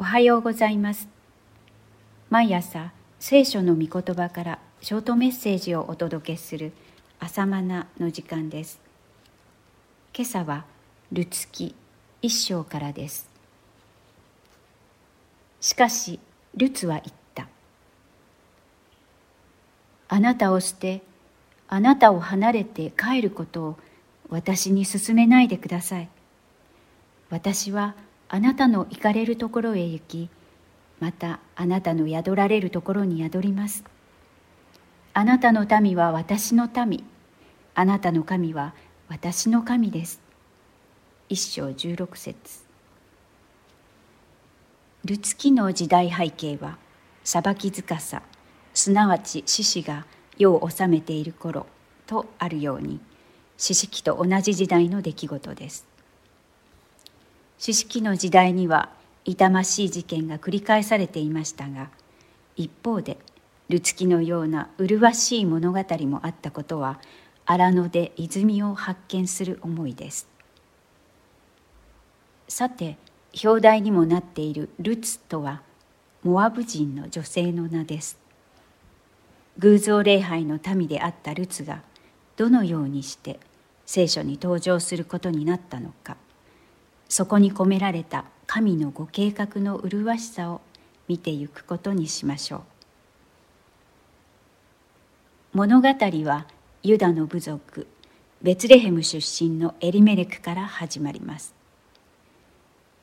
おはようございます。毎朝聖書の御言葉からショートメッセージをお届けする朝マナの時間です。今朝はルツキ一章からです。しかしルツは言った。あなたを捨てあなたを離れて帰ることを私に勧めないでください。私はあなたの行かれるところへ行きまたあなたの宿られるところに宿ります。あなたの民は私の民。あなたの神は私の神です。一章十六節。ルツキの時代背景は裁き塚さすなわち獅子が世を治めている頃とあるように四式と同じ時代の出来事です。四式の時代には痛ましい事件が繰り返されていましたが一方でルツキのような麗しい物語もあったことは荒野で泉を発見する思いです。さて表題にもなっているルツとはモアブ人の女性の名です。偶像礼拝の民であったルツがどのようにして聖書に登場することになったのか。そこに込められた神のご計画の麗しさを見てゆくことにしましょう。物語はユダの部族ベツレヘム出身のエリメレクから始まります。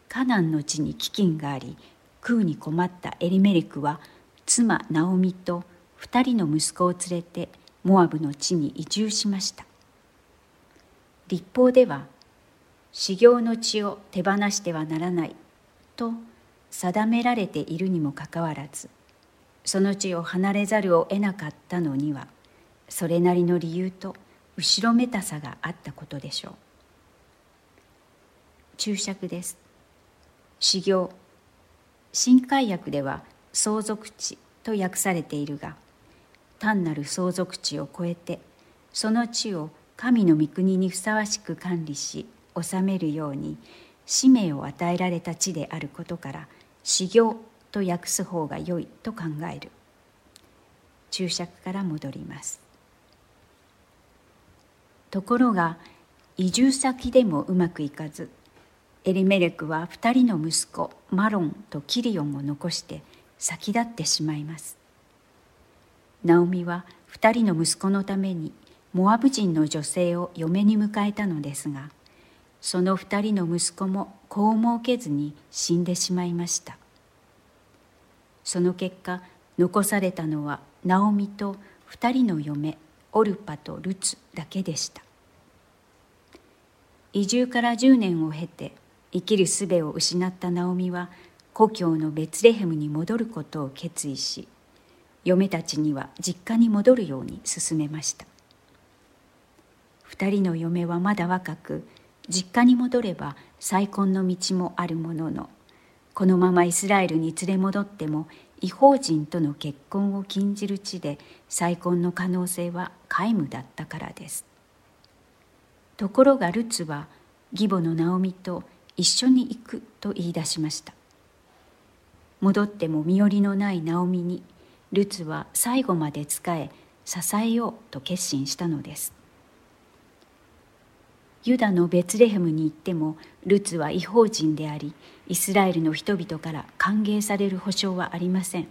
カナンの地に飢饉があり食うに困ったエリメレクは妻ナオミと二人の息子を連れてモアブの地に移住しました。立法では修行の地を手放してはならないと定められているにもかかわらずその地を離れざるを得なかったのにはそれなりの理由と後ろめたさがあったことでしょう。注釈です。修行新海訳では相続地と訳されているが単なる相続地を超えてその地を神の御国にふさわしく管理し治めるように使命を与えられた地であることから修行と訳す方が良いと考える。注釈から戻ります。ところが移住先でもうまくいかずエリメレクは2人の息子マロンとキリオンを残して先立ってしまいます。ナオミは2人の息子のためにモアブ人の女性を嫁に迎えたのですがその二人の息子も子を設けずに死んでしまいました。その結果残されたのはナオミと二人の嫁オルパとルツだけでした。移住から10年を経て生きる術を失ったナオミは故郷のベツレヘムに戻ることを決意し嫁たちには実家に戻るように勧めました。二人の嫁はまだ若く実家に戻れば再婚の道もあるもののこのままイスラエルに連れ戻っても違法人との結婚を禁じる地で再婚の可能性は皆無だったからです。ところがルツは義母のナオミと一緒に行くと言い出しました。戻っても身寄りのないナオミにルツは最後まで仕え支えようと決心したのです。ユダのベツレヘムに行ってもルツは違法人でありイスラエルの人々から歓迎される保証はありません。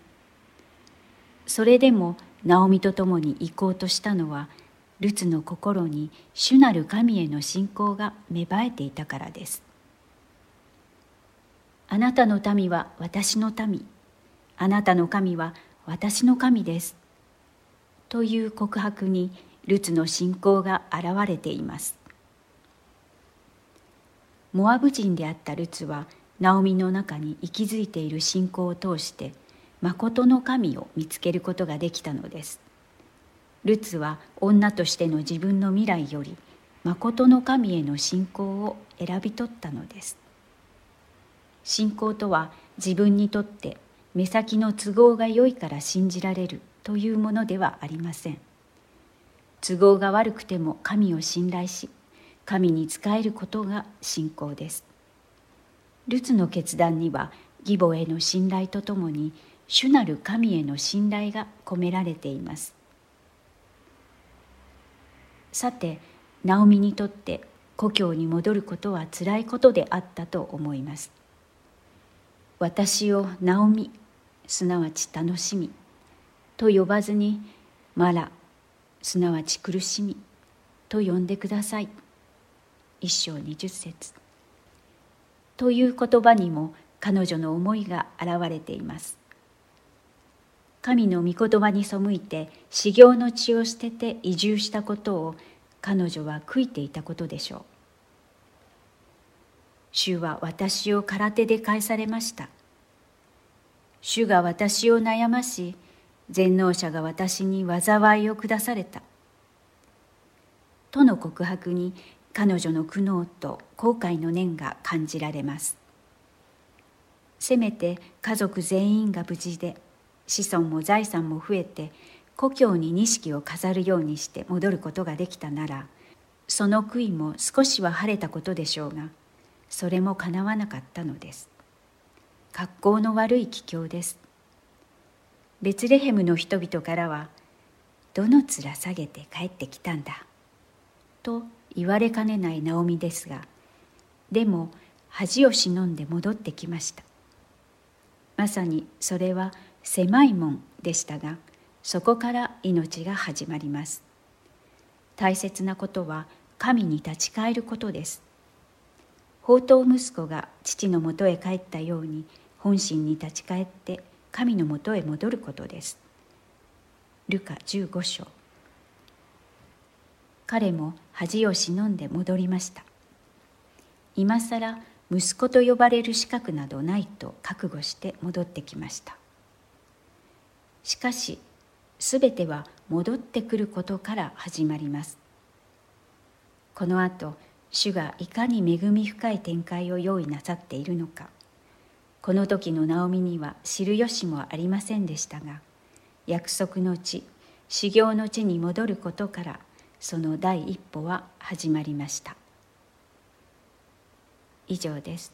それでもナオミと共に行こうとしたのはルツの心に主なる神への信仰が芽生えていたからです。あなたの民は私の民。あなたの神は私の神です。という告白にルツの信仰が現れています。モアブ人であったルツはナオミの中に息づいている信仰を通して誠の神を見つけることができたのです。ルツは女としての自分の未来より誠の神への信仰を選び取ったのです。信仰とは自分にとって目先の都合が良いから信じられるというものではありません。都合が悪くても神を信頼し神に仕えることが信仰です。ルツの決断には義母への信頼とともに主なる神への信頼が込められています。さてナオミにとって故郷に戻ることはつらいことであったと思います。私をナオミすなわち楽しみと呼ばずにマラすなわち苦しみと呼んでください。一章二十節。という言葉にも彼女の思いが現れています。神の御言葉に背いて修行の地を捨てて移住したことを彼女は悔いていたことでしょう。主は私を空手で返されました。主が私を悩まし全能者が私に災いを下された。との告白に彼女の苦悩と後悔の念が感じられます。せめて家族全員が無事で子孫も財産も増えて故郷に錦を飾るようにして戻ることができたならその悔いも少しは晴れたことでしょうがそれもかなわなかったのです。格好の悪い帰郷です。ベツレヘムの人々からは「どの面下げて帰ってきたんだ」と言われかねないナオミですがでも恥を忍んで戻ってきました。まさにそれは狭い門でしたがそこから命が始まります。大切なことは神に立ち返ることです。宝刀息子が父のもとへ帰ったように本心に立ち返って神のもとへ戻ることです。ルカ15章。彼も恥を忍んで戻りました。今更息子と呼ばれる資格などないと覚悟して戻ってきました。しかし全ては戻ってくることから始まります。この後主がいかに恵み深い展開を用意なさっているのかこの時のナオミには知る由もありませんでしたが約束の地修行の地に戻ることからその第一歩は始まりました。以上です。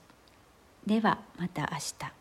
ではまた明日。